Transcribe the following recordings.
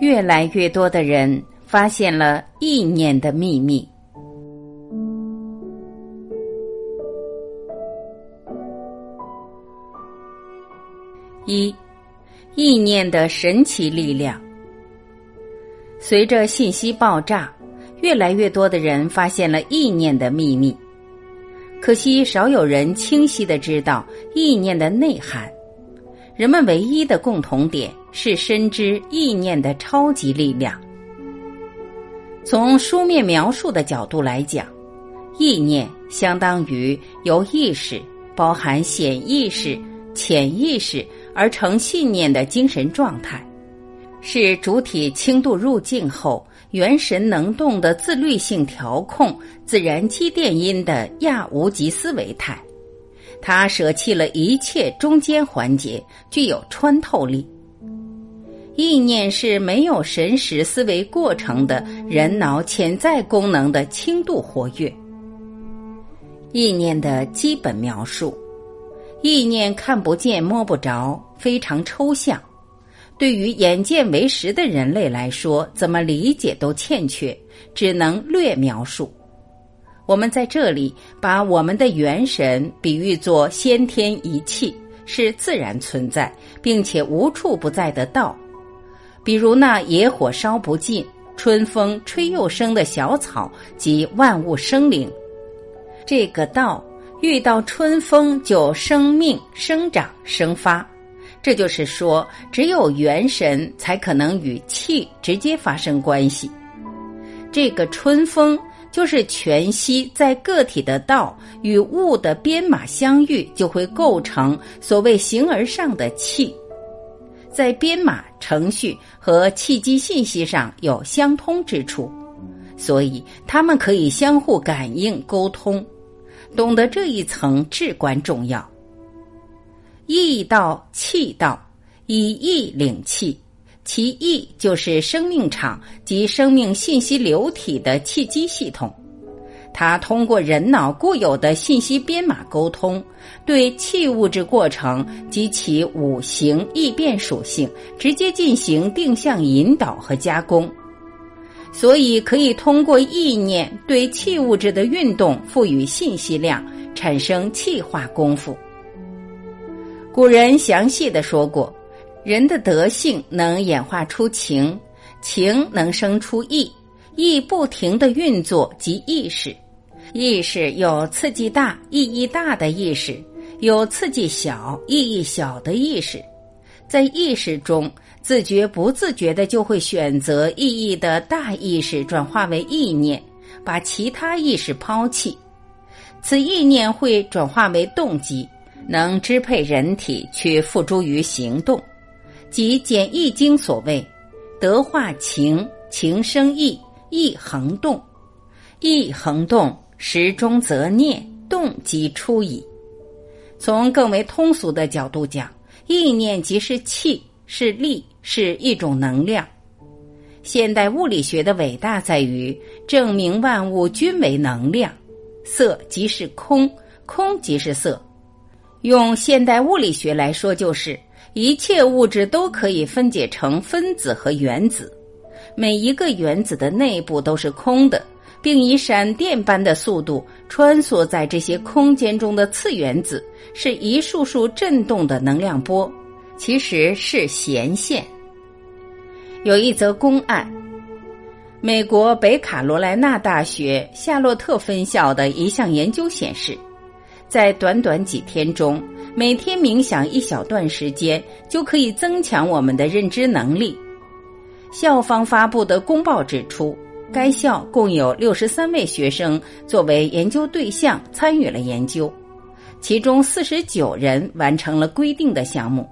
越来越多的人发现了意念的秘密。一，意念的神奇力量。随着信息爆炸，越来越多的人发现了意念的秘密。可惜少有人清晰的知道意念的内涵。人们唯一的共同点是深知意念的超级力量。从书面描述的角度来讲，意念相当于由意识包含显意识、潜意识而成信念的精神状态，是主体轻度入境后元神能动的自律性调控自然机电因的亚无极思维态。他舍弃了一切中间环节，具有穿透力。意念是没有神识思维过程的人脑潜在功能的轻度活跃。意念的基本描述：意念看不见摸不着，非常抽象。对于眼见为实的人类来说，怎么理解都欠缺，只能略描述。我们在这里把我们的元神比喻作先天一气，是自然存在并且无处不在的道，比如那野火烧不尽、春风吹又生的小草及万物生灵。这个道遇到春风就生命生长生发，这就是说，只有元神才可能与气直接发生关系。这个春风。就是全息在个体的道与物的编码相遇，就会构成所谓形而上的气，在编码程序和契机信息上有相通之处，所以他们可以相互感应沟通。懂得这一层至关重要。意道气道，以意领气。其意就是生命场及生命信息流体的契机系统，它通过人脑固有的信息编码沟通，对气物质过程及其五行异变属性直接进行定向引导和加工，所以可以通过意念对气物质的运动赋予信息量，产生气化功夫。古人详细的说过。人的德性能演化出情，情能生出意，意不停的运作及意识，意识有刺激大、意义大的意识，有刺激小、意义小的意识，在意识中，自觉不自觉的就会选择意义的大意识转化为意念，把其他意识抛弃，此意念会转化为动机，能支配人体去付诸于行动。即《简易经》所谓“德化情，情生意，一恒动，一恒动，时中则念，动即出矣。”从更为通俗的角度讲，意念即是气，是力，是一种能量。现代物理学的伟大在于证明万物均为能量，色即是空，空即是色。用现代物理学来说，就是。一切物质都可以分解成分子和原子，每一个原子的内部都是空的，并以闪电般的速度穿梭在这些空间中的次原子是一束束振动的能量波，其实是弦线。有一则公案：美国北卡罗来纳大学夏洛特分校的一项研究显示，在短短几天中。每天冥想一小段时间，就可以增强我们的认知能力。校方发布的公报指出，该校共有六十三位学生作为研究对象参与了研究，其中四十九人完成了规定的项目。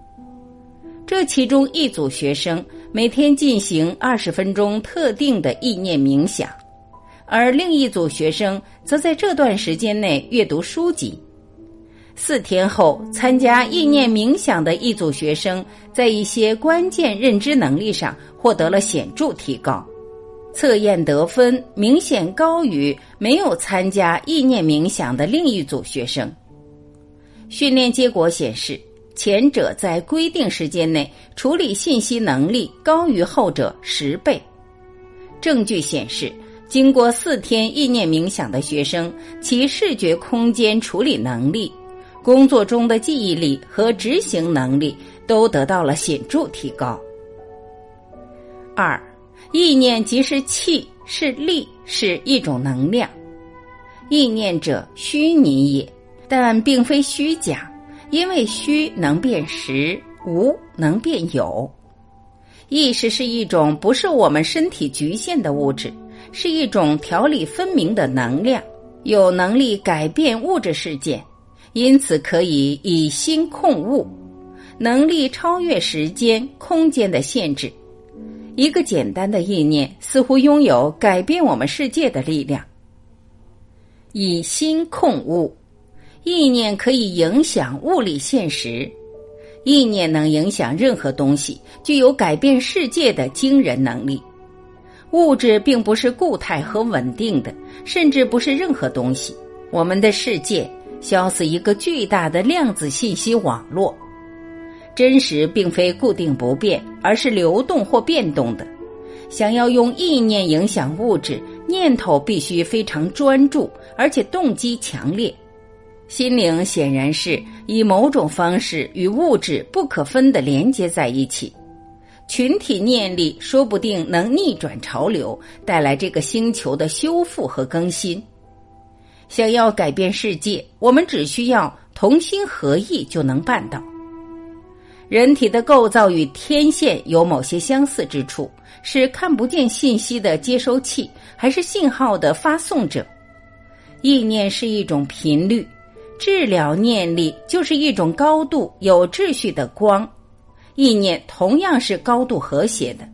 这其中一组学生每天进行二十分钟特定的意念冥想，而另一组学生则在这段时间内阅读书籍。四天后，参加意念冥想的一组学生在一些关键认知能力上获得了显著提高，测验得分明显高于没有参加意念冥想的另一组学生。训练结果显示，前者在规定时间内处理信息能力高于后者十倍。证据显示，经过四天意念冥想的学生，其视觉空间处理能力、工作中的记忆力和执行能力都得到了显著提高。二，意念即是气，是力，是一种能量。意念者，虚拟也，但并非虚假。因为虚能变实，无能变有。意识是一种不受我们身体局限的物质，是一种条理分明的能量，有能力改变物质世界，因此可以以心控物，能力超越时间、空间的限制。一个简单的意念，似乎拥有改变我们世界的力量。以心控物。意念可以影响物理现实，意念能影响任何东西，具有改变世界的惊人能力。物质并不是固态和稳定的，甚至不是任何东西。我们的世界消似一个巨大的量子信息网络，真实并非固定不变，而是流动或变动的。想要用意念影响物质，念头必须非常专注，而且动机强烈。心灵显然是以某种方式与物质不可分的连接在一起，群体念力说不定能逆转潮流，带来这个星球的修复和更新。想要改变世界，我们只需要同心合意就能办到。人体的构造与天线有某些相似之处，是看不见信息的接收器，还是信号的发送者？意念是一种频率。治疗念力就是一种高度有秩序的光，意念同样是高度和谐的。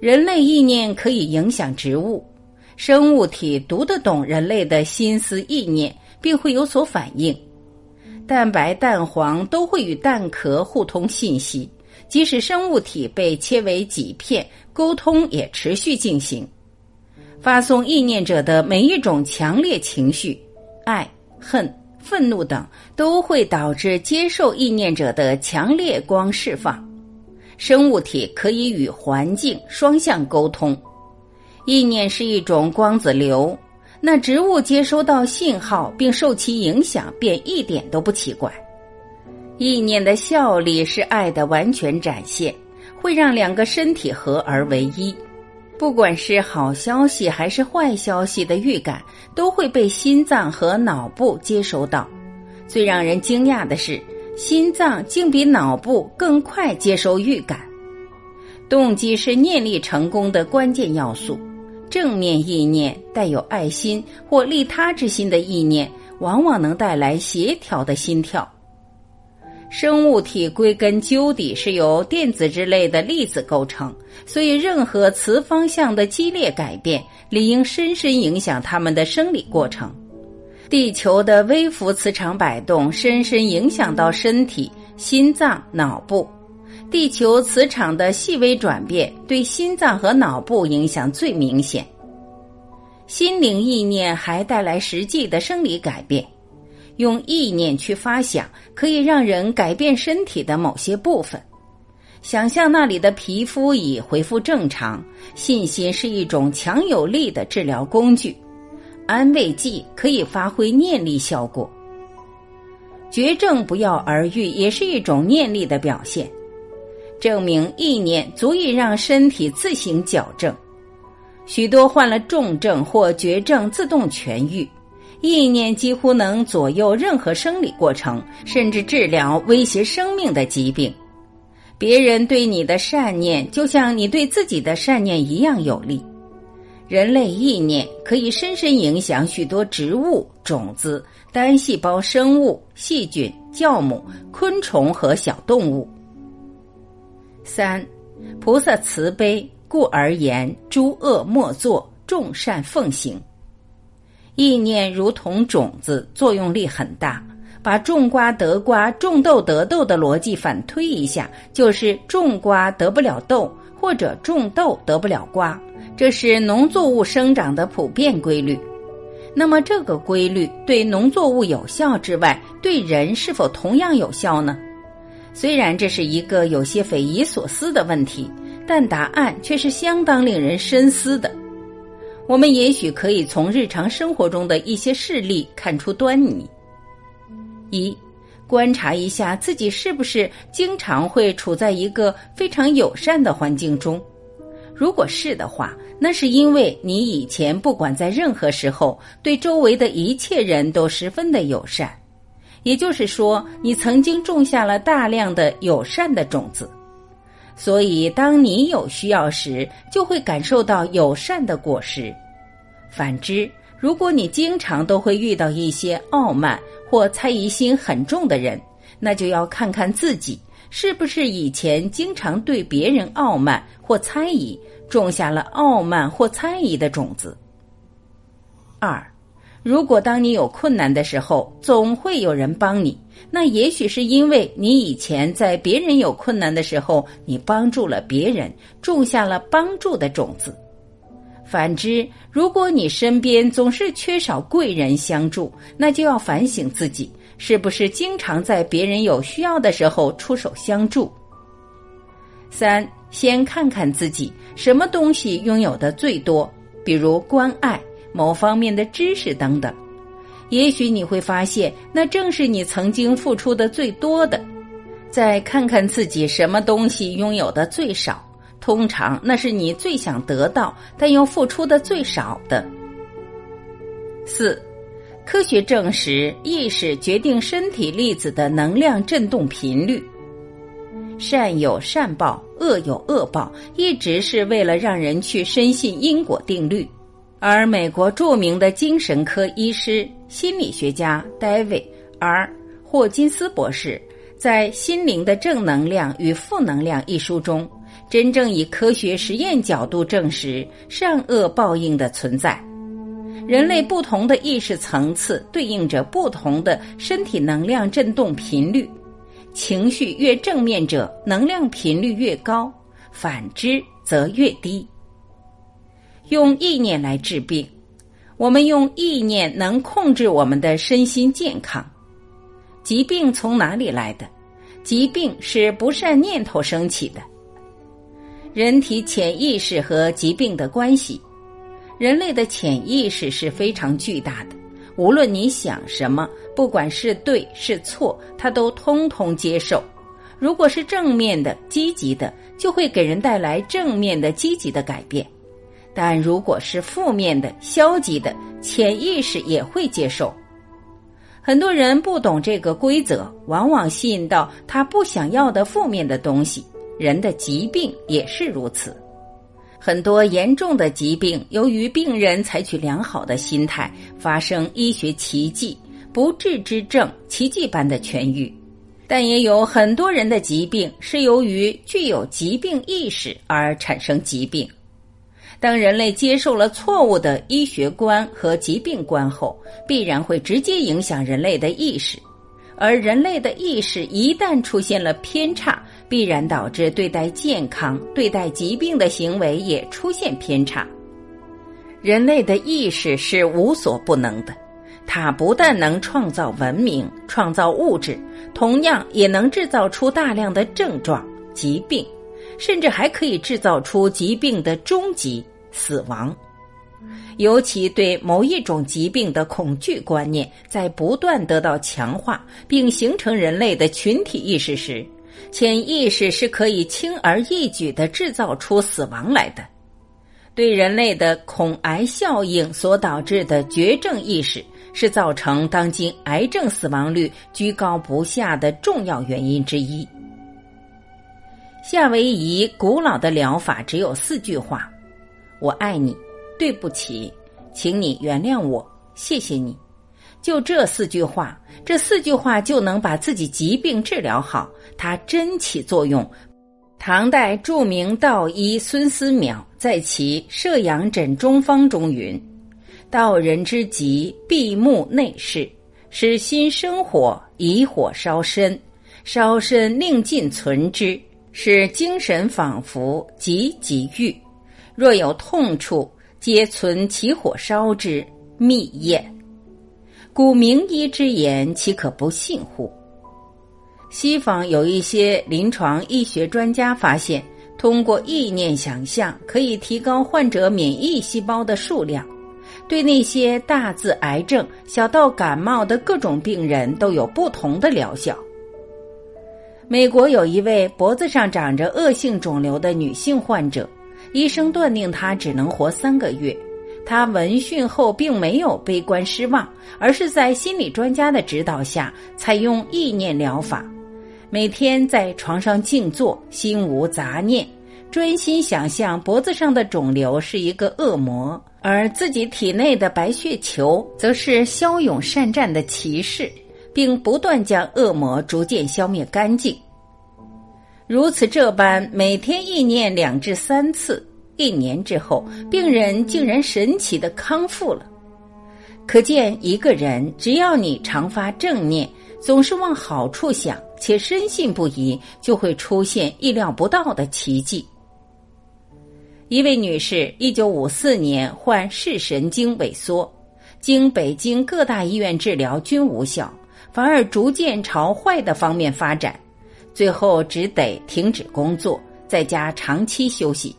人类意念可以影响植物，生物体读得懂人类的心思意念，并会有所反应。蛋白、蛋黄都会与蛋壳互通信息，即使生物体被切为几片，沟通也持续进行。发送意念者的每一种强烈情绪，爱。恨、愤怒等都会导致接受意念者的强烈光释放。生物体可以与环境双向沟通。意念是一种光子流，那植物接收到信号并受其影响，便一点都不奇怪。意念的效力是爱的完全展现，会让两个身体合而为一。不管是好消息还是坏消息的预感，都会被心脏和脑部接收到。最让人惊讶的是，心脏竟比脑部更快接收预感。动机是念力成功的关键要素。正面意念、带有爱心或利他之心的意念，往往能带来协调的心跳。生物体归根究底是由电子之类的粒子构成，所以任何磁方向的激烈改变理应深深影响它们的生理过程。地球的微幅磁场摆动深深影响到身体、心脏、脑部。地球磁场的细微转变对心脏和脑部影响最明显。心灵意念还带来实际的生理改变。用意念去发想，可以让人改变身体的某些部分。想象那里的皮肤已恢复正常。信心是一种强有力的治疗工具，安慰剂可以发挥念力效果。绝症不药而愈也是一种念力的表现，证明意念足以让身体自行矫正。许多患了重症或绝症自动痊愈。意念几乎能左右任何生理过程，甚至治疗威胁生命的疾病。别人对你的善念，就像你对自己的善念一样有力。人类意念可以深深影响许多植物、种子、单细胞生物、细菌、酵母、昆虫和小动物。三，菩萨慈悲，故而言：诸恶莫作，众善奉行。意念如同种子，作用力很大。把种瓜得瓜，种豆得豆的逻辑反推一下，就是种瓜得不了豆，或者种豆得不了瓜。这是农作物生长的普遍规律。那么，这个规律对农作物有效之外，对人是否同样有效呢？虽然这是一个有些匪夷所思的问题，但答案却是相当令人深思的。我们也许可以从日常生活中的一些事例看出端倪。一，观察一下自己是不是经常会处在一个非常友善的环境中。如果是的话，那是因为你以前不管在任何时候，对周围的一切人都十分的友善。也就是说，你曾经种下了大量的友善的种子，所以当你有需要时，就会感受到友善的果实。反之，如果你经常都会遇到一些傲慢或猜疑心很重的人，那就要看看自己是不是以前经常对别人傲慢或猜疑，种下了傲慢或猜疑的种子。二。如果当你有困难的时候，总会有人帮你，那也许是因为你以前在别人有困难的时候，你帮助了别人，种下了帮助的种子。反之，如果你身边总是缺少贵人相助，那就要反省自己，是不是经常在别人有需要的时候出手相助。三，先看看自己什么东西拥有的最多，比如关爱。某方面的知识等等，也许你会发现，那正是你曾经付出的最多的。再看看自己什么东西拥有的最少，通常那是你最想得到但又付出的最少的。四，科学证实，意识决定身体粒子的能量振动频率。善有善报，恶有恶报，一直是为了让人去深信因果定律。而美国著名的精神科医师、心理学家 David R. 霍金斯博士在《心灵的正能量与负能量》一书中，真正以科学实验角度证实善恶报应的存在。人类不同的意识层次对应着不同的身体能量振动频率，情绪越正面者，能量频率越高；反之则越低。用意念来治病，我们用意念能控制我们的身心健康。疾病从哪里来的？疾病是不善念头升起的。人体潜意识和疾病的关系，人类的潜意识是非常巨大的。无论你想什么，不管是对是错，它都通通接受。如果是正面的、积极的，就会给人带来正面的、积极的改变。但如果是负面的、消极的，潜意识也会接受。很多人不懂这个规则，往往吸引到他不想要的负面的东西。人的疾病也是如此。很多严重的疾病，由于病人采取良好的心态，发生医学奇迹，不治之症奇迹般的痊愈。但也有很多人的疾病是由于具有疾病意识而产生疾病。当人类接受了错误的医学观和疾病观后，必然会直接影响人类的意识，而人类的意识一旦出现了偏差，必然导致对待健康、对待疾病的行为也出现偏差。人类的意识是无所不能的，它不但能创造文明、创造物质，同样也能制造出大量的症状、疾病，甚至还可以制造出疾病的终极。死亡，尤其对某一种疾病的恐惧观念在不断得到强化，并形成人类的群体意识时，潜意识是可以轻而易举的制造出死亡来的。对人类的恐癌效应所导致的绝症意识，是造成当今癌症死亡率居高不下的重要原因之一。夏威夷古老的疗法只有四句话。我爱你，对不起，请你原谅我，谢谢你。就这四句话，这四句话就能把自己疾病治疗好，它真起作用。唐代著名道医孙思邈在其《摄阳诊中方》中云：“道人之疾，闭目内视，使心生火，以火烧身，烧身令尽存之，使精神仿佛，急急愈。”若有痛处，皆存其火烧之，密咽。古名医之言，岂可不信乎？西方有一些临床医学专家发现，通过意念想象可以提高患者免疫细胞的数量，对那些大自癌症、小到感冒的各种病人都有不同的疗效。美国有一位脖子上长着恶性肿瘤的女性患者，医生断定她只能活三个月。她闻讯后并没有悲观失望，而是在心理专家的指导下采用意念疗法，每天在床上静坐，心无杂念，专心想象脖子上的肿瘤是一个恶魔，而自己体内的白血球则是骁勇善战的骑士。并不断将恶魔逐渐消灭干净。如此这般，每天意念两至三次，一年之后，病人竟然神奇的康复了。可见，一个人只要你常发正念，总是往好处想，且深信不疑，就会出现意料不到的奇迹。一位女士，一九五四年患视神经萎缩，经北京各大医院治疗均无效。反而逐渐朝坏的方面发展，最后只得停止工作，在家长期休息。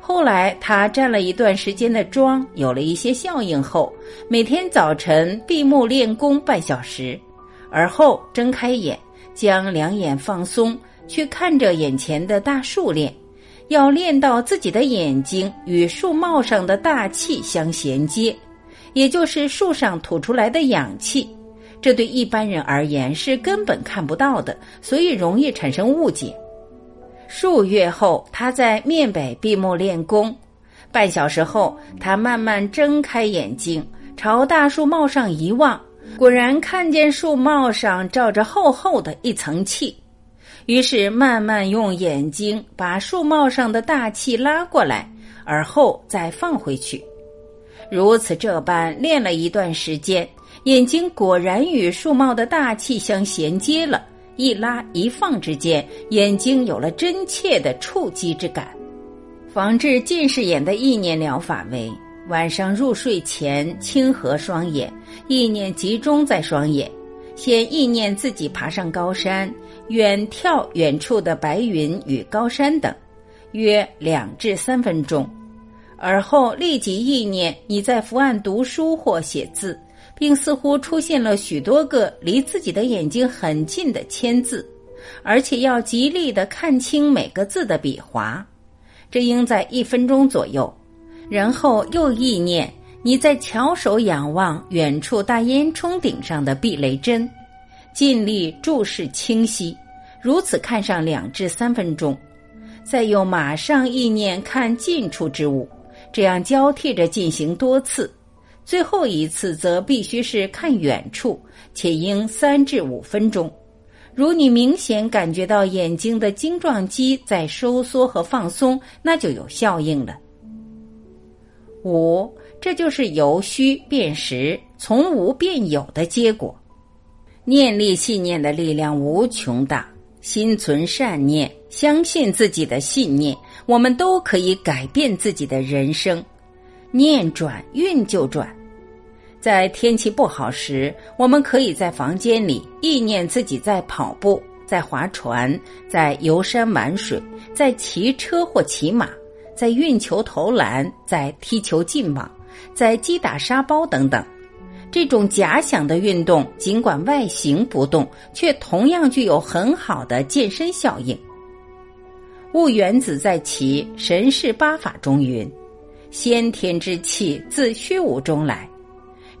后来他站了一段时间的桩，有了一些效应后，每天早晨闭目练功半小时，而后睁开眼，将两眼放松，去看着眼前的大树练，要练到自己的眼睛与树帽上的大气相衔接，也就是树上吐出来的氧气。这对一般人而言是根本看不到的，所以容易产生误解。数月后，他在面北闭目练功，半小时后，他慢慢睁开眼睛，朝大树帽上一望，果然看见树帽上罩着厚厚的一层气。于是慢慢用眼睛把树帽上的大气拉过来，而后再放回去。如此这般练了一段时间。眼睛果然与树帽的大气相衔接了，一拉一放之间，眼睛有了真切的触击之感。防治近视眼的意念疗法为：晚上入睡前轻合双眼，意念集中在双眼，先意念自己爬上高山，远眺远处的白云与高山等，约两至三分钟，而后立即意念你在伏案读书或写字。并似乎出现了许多个离自己的眼睛很近的签字，而且要极力的看清每个字的笔划，这应在一分钟左右。然后又意念你在翘首仰望远处大烟囱顶上的避雷针，尽力注视清晰，如此看上两至三分钟，再又马上意念看近处之物，这样交替着进行多次。最后一次则必须是看远处，且应三至五分钟。如你明显感觉到眼睛的晶状肌在收缩和放松，那就有效应了。五，这就是由虚变实，从无变有的结果。念力信念的力量无穷大，心存善念，相信自己的信念，我们都可以改变自己的人生。念转运就转。在天气不好时，我们可以在房间里意念自己在跑步、在划船、在游山玩水、在骑车或骑马、在运球投篮、在踢球进网、在击打沙包等等。这种假想的运动，尽管外形不动，却同样具有很好的健身效应。物原子在其《神事八法》中云：“先天之气自虚无中来。”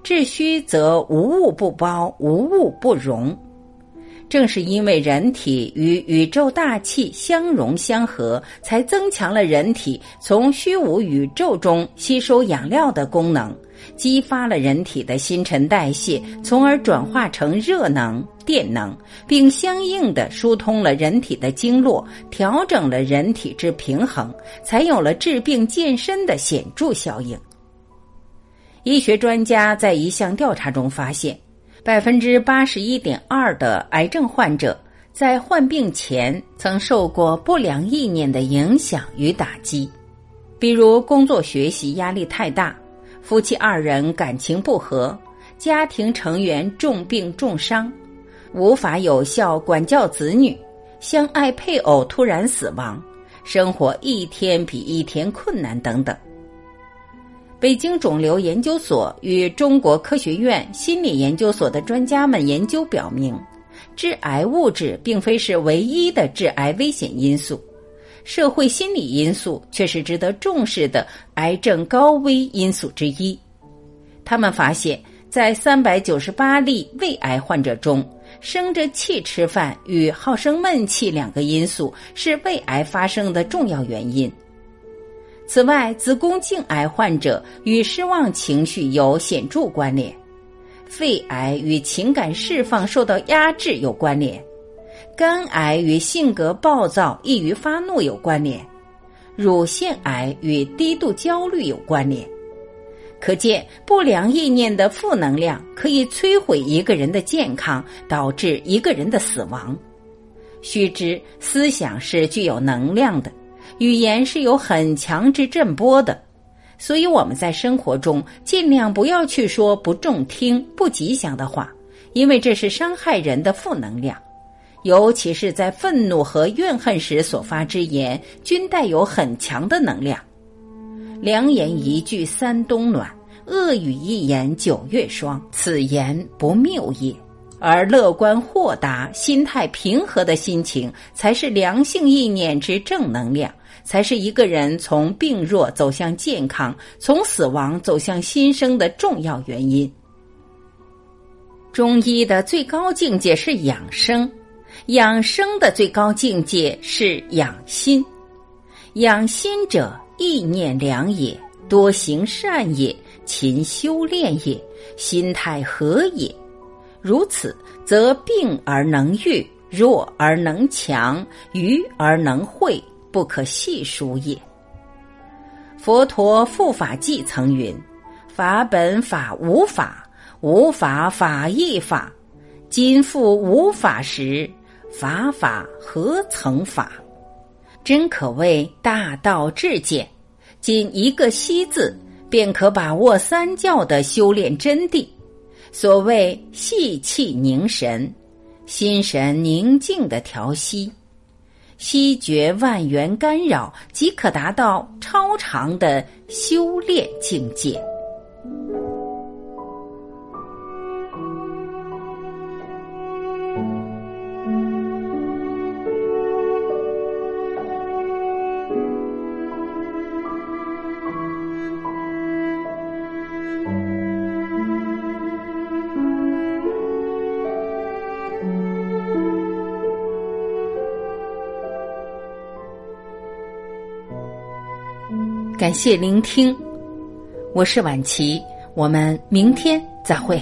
至虚则无物不包，无物不容。正是因为人体与宇宙大气相融相合，才增强了人体从虚无宇宙中吸收养料的功能，激发了人体的新陈代谢，从而转化成热能、电能，并相应的疏通了人体的经络，调整了人体之平衡，才有了治病健身的显著效应。医学专家在一项调查中发现，百分之八十一点二的癌症患者在患病前曾受过不良意念的影响与打击，比如工作学习压力太大，夫妻二人感情不和，家庭成员重病重伤，无法有效管教子女，相爱配偶突然死亡，生活一天比一天困难等等。北京肿瘤研究所与中国科学院心理研究所的专家们研究表明，致癌物质并非是唯一的致癌危险因素，社会心理因素却是值得重视的癌症高危因素之一。他们发现，在三百九十八例胃癌患者中，生着气吃饭与好生闷气两个因素是胃癌发生的重要原因。此外，子宫颈癌患者与失望情绪有显著关联，肺癌与情感释放受到压制有关联，肝癌与性格暴躁、易于发怒有关联，乳腺癌与低度焦虑有关联。可见，不良意念的负能量可以摧毁一个人的健康，导致一个人的死亡。须知，思想是具有能量的。语言是有很强之震波的，所以我们在生活中尽量不要去说不中听、不吉祥的话，因为这是伤害人的负能量。尤其是在愤怒和怨恨时所发之言，均带有很强的能量。良言一句三冬暖，恶语一言九月霜，此言不谬也。而乐观豁达、心态平和的心情，才是良性意念之正能量。才是一个人从病弱走向健康，从死亡走向新生的重要原因。中医的最高境界是养生，养生的最高境界是养心。养心者，意念良也，多行善也，勤修炼也，心态和也。如此，则病而能愈，弱而能强，愚而能会。不可细数也。佛陀复法记曾云：“法本法无法，无法法亦法。今复无法时，法法何曾法？”真可谓大道至简。仅一个“息”字，便可把握三教的修炼真谛。所谓细气凝神，心神宁静的调息。息绝万缘干扰，即可达到超常的修炼境界。感谢聆听，我是晚琪，我们明天再会。